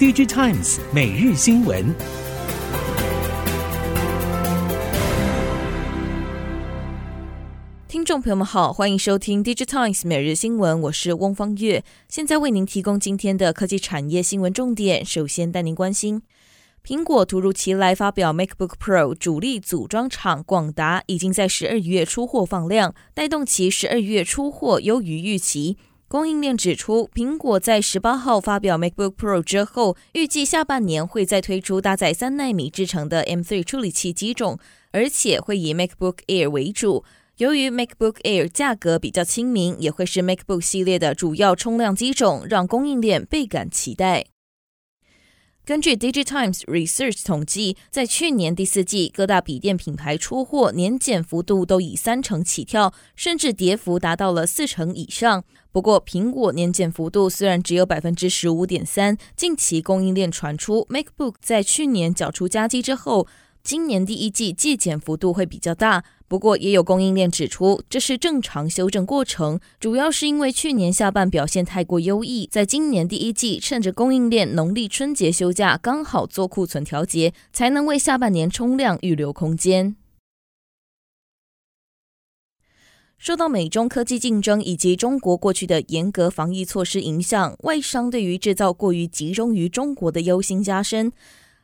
DigiTimes 每日新闻。听众朋友们好，欢迎收听 DigiTimes 每日新闻，我是翁方月，现在为您提供今天的科技产业新闻重点。首先带您关心。苹果突如其来发表 MacBook Pro 主力组装厂广达已经在十二月出货放量，带动其十二月出货优于预期。供应链指出，苹果在十八号发表 MacBook Pro 之后，预计下半年会再推出搭载三纳米制成的 M3 处理器机种，而且会以 MacBook Air 为主。由于 MacBook Air 价格比较亲民，也会是 MacBook 系列的主要冲量机种，让供应链倍感期待。根据 DigiTimes Research 统计，在去年第四季，各大笔电品牌出货年减幅度都以三成起跳，甚至跌幅达到了四成以上。不过，苹果年减幅度虽然只有百分之十五点三，近期供应链传出 MacBook 在去年缴出加机之后，今年第一季季减幅度会比较大，不过也有供应链指出，这是正常修正过程，主要是因为去年下半表现太过优异，在今年第一季趁着供应链农历春节休假刚好做库存调节，才能为下半年冲量预留空间。受到美中科技竞争以及中国过去的严格防疫措施影响，外商对于制造过于集中于中国的忧心加深。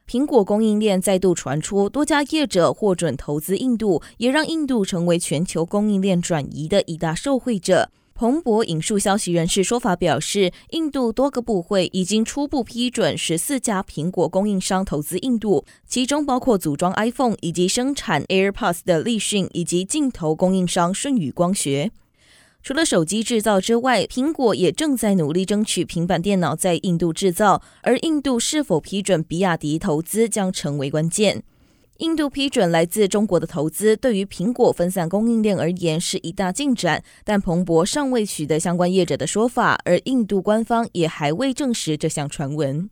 苹果供应链再度传出多家业者获准投资印度，也让印度成为全球供应链转移的一大受惠者。彭博引述消息人士说法表示，印度多个部会已经初步批准十四家苹果供应商投资印度，其中包括组装 iPhone 以及生产 AirPods 的立讯以及镜头供应商舜宇光学。除了手机制造之外，苹果也正在努力争取平板电脑在印度制造，而印度是否批准比亚迪投资将成为关键。印度批准来自中国的投资，对于苹果分散供应链而言是一大进展，但彭博尚未取得相关业者的说法，而印度官方也还未证实这项传闻。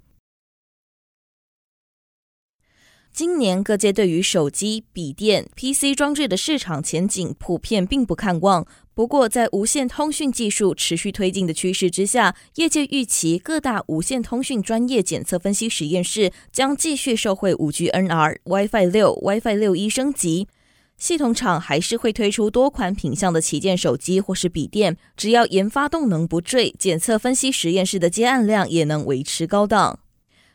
今年各界对于手机、笔电、PC 装置的市场前景普遍并不看望。不过，在无线通讯技术持续推进的趋势之下，业界预期各大无线通讯专业检测分析实验室将继续受惠 5G NR、WiFi 六、WiFi 六一升级。系统厂还是会推出多款品相的旗舰手机或是笔电，只要研发动能不坠，检测分析实验室的接案量也能维持高档。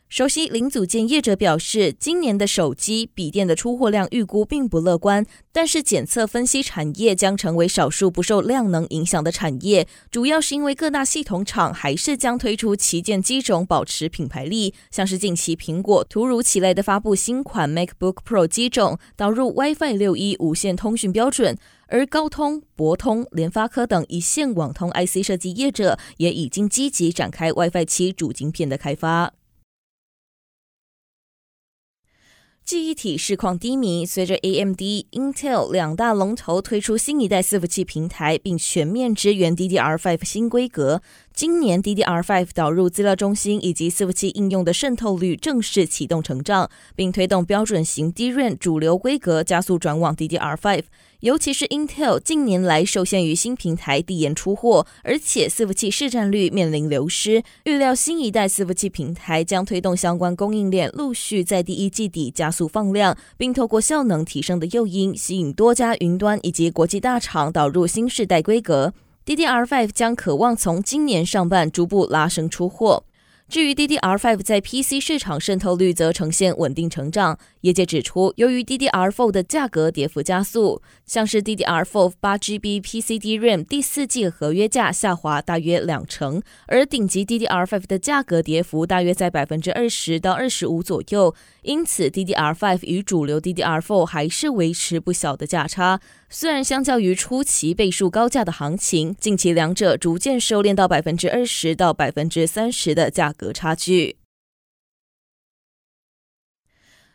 熟悉零组件业者表示，今年的手机、笔电的出货量预估并不乐观，但是检测分析产业将成为少数不受量能影响的产业，主要是因为各大系统厂还是将推出旗舰机种，保持品牌力。像是近期苹果突如其来的发布新款 MacBook Pro 机种，导入 WiFi 六一无线通讯标准，而高通、博通、联发科等一线网通 IC 设计业者也已经积极展开 WiFi 七主晶片的开发。记忆体市况低迷，随着 AMD、Intel 两大龙头推出新一代伺服器平台，并全面支援 DDR5 新规格。今年 DDR5 导入资料中心以及伺服器应用的渗透率正式启动成长，并推动标准型 DRAM 主流规格加速转往 DDR5。尤其是 Intel 近年来受限于新平台递延出货，而且伺服器市占率面临流失，预料新一代伺服器平台将推动相关供应链陆续在第一季底加速放量，并透过效能提升的诱因，吸引多家云端以及国际大厂导入新世代规格。DDR5 将可望从今年上半逐步拉升出货。至于 DDR5 在 PC 市场渗透率则呈现稳定成长，业界指出，由于 DDR4 的价格跌幅加速，像是 DDR4 8GB PC DRAM 第四季合约价下滑大约两成，而顶级 DDR5 的价格跌幅大约在百分之二十到二十五左右，因此 DDR5 与主流 DDR4 还是维持不小的价差。虽然相较于初期倍数高价的行情，近期两者逐渐收敛到百分之二十到百分之三十的价格差距。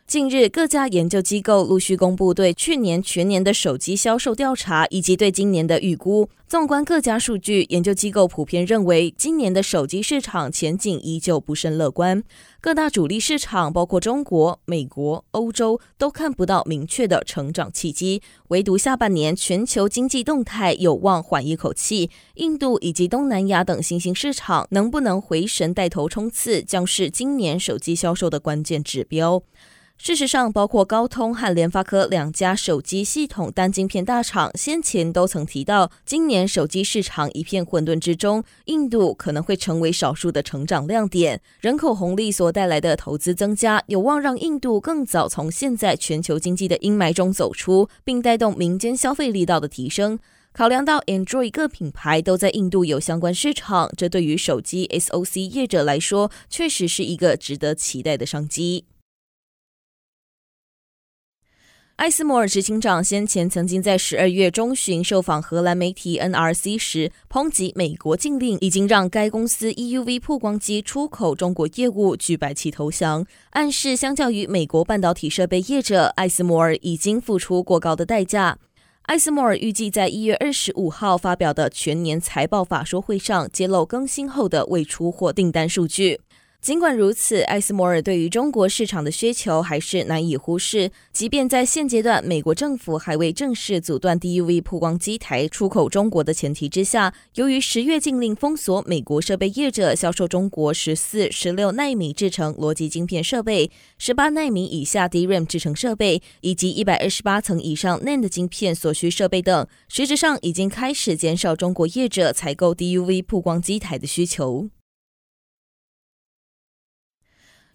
近日，各家研究机构陆续公布对去年全年的手机销售调查，以及对今年的预估。纵观各家数据，研究机构普遍认为，今年的手机市场前景依旧不甚乐观。各大主力市场，包括中国、美国、欧洲，都看不到明确的成长契机。唯独下半年全球经济动态有望缓一口气。印度以及东南亚等新兴市场能不能回神带头冲刺，将是今年手机销售的关键指标。事实上，包括高通和联发科两家手机系统单晶片大厂，先前都曾提到，今年手机市场一片混沌之中，印度可能会成为少数的成长亮点。人口红利所带来的投资增加，有望让印度更早从现在全球经济的阴霾中走出，并带动民间消费力道的提升。考量到 Android 各品牌都在印度有相关市场，这对于手机 SoC 业者来说，确实是一个值得期待的商机。艾斯摩尔执行长先前曾经在十二月中旬受访荷兰媒体 NRC 时，抨击美国禁令已经让该公司 EUV 曝光机出口中国业务举白旗投降，暗示相较于美国半导体设备业者，艾斯摩尔已经付出过高的代价。艾斯摩尔预计在一月二十五号发表的全年财报法说会上揭露更新后的未出货订单数据。尽管如此，艾斯摩尔对于中国市场的需求还是难以忽视。即便在现阶段，美国政府还未正式阻断 DUV 曝光机台出口中国的前提之下，由于十月禁令封锁美国设备业者销售中国十四、十六纳米制程逻辑晶片设备、十八纳米以下 DRAM 制程设备以及一百二十八层以上 NAND 晶片所需设备等，实质上已经开始减少中国业者采购 DUV 曝光机台的需求。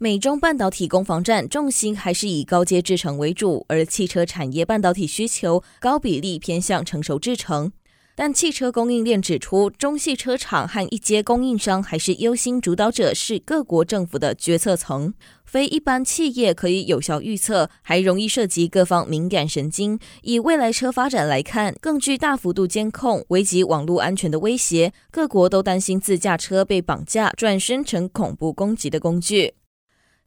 美中半导体攻防战重心还是以高阶制程为主，而汽车产业半导体需求高比例偏向成熟制程。但汽车供应链指出，中系车厂和一阶供应商还是忧心主导者是各国政府的决策层，非一般企业可以有效预测，还容易涉及各方敏感神经。以未来车发展来看，更具大幅度监控、危及网络安全的威胁，各国都担心自驾车被绑架，转身成恐怖攻击的工具。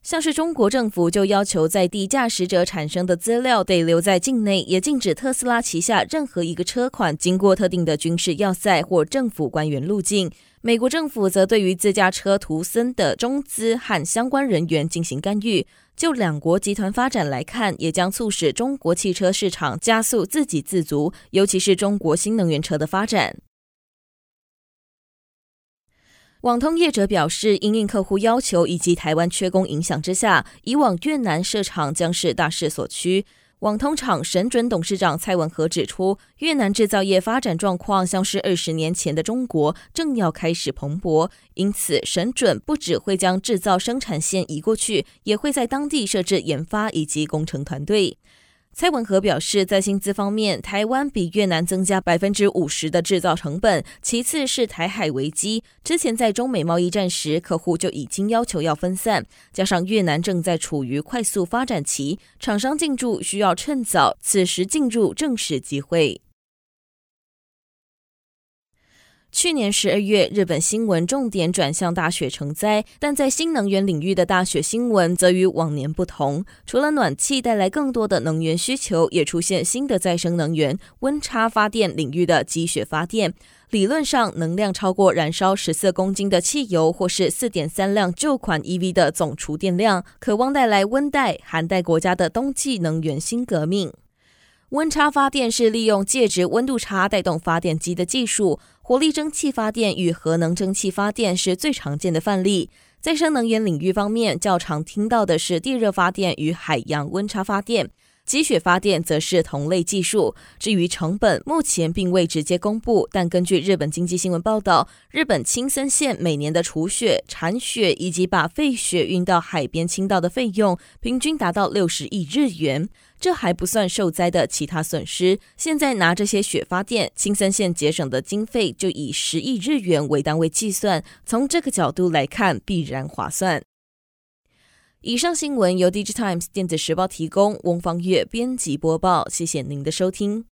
像是中国政府就要求在地驾驶者产生的资料得留在境内，也禁止特斯拉旗下任何一个车款经过特定的军事要塞或政府官员路径。美国政府则对于自驾车图森的中资和相关人员进行干预。就两国集团发展来看，也将促使中国汽车市场加速自给自足，尤其是中国新能源车的发展。网通业者表示，因应客户要求以及台湾缺工影响之下，以往越南设厂将是大势所趋。网通厂神准董事长蔡文和指出，越南制造业发展状况像是二十年前的中国，正要开始蓬勃，因此神准不只会将制造生产线移过去，也会在当地设置研发以及工程团队。蔡文和表示，在薪资方面，台湾比越南增加百分之五十的制造成本。其次是台海危机，之前在中美贸易战时，客户就已经要求要分散，加上越南正在处于快速发展期，厂商进驻需要趁早，此时进入正是机会。去年十二月，日本新闻重点转向大雪成灾，但在新能源领域的大雪新闻则与往年不同。除了暖气带来更多的能源需求，也出现新的再生能源——温差发电领域的积雪发电。理论上，能量超过燃烧十四公斤的汽油或是四点三辆旧款 EV 的总储电量，可望带来温带、寒带国家的冬季能源新革命。温差发电是利用介质温度差带动发电机的技术。火力蒸汽发电与核能蒸汽发电是最常见的范例。再生能源领域方面，较常听到的是地热发电与海洋温差发电。积雪发电则是同类技术。至于成本，目前并未直接公布，但根据日本经济新闻报道，日本青森县每年的除雪、铲雪以及把废雪运到海边倾倒的费用，平均达到六十亿日元。这还不算受灾的其他损失。现在拿这些雪发电，青森县节省的经费就以十亿日元为单位计算。从这个角度来看，必然划算。以上新闻由 DigiTimes 电子时报提供，翁方月编辑播报。谢谢您的收听。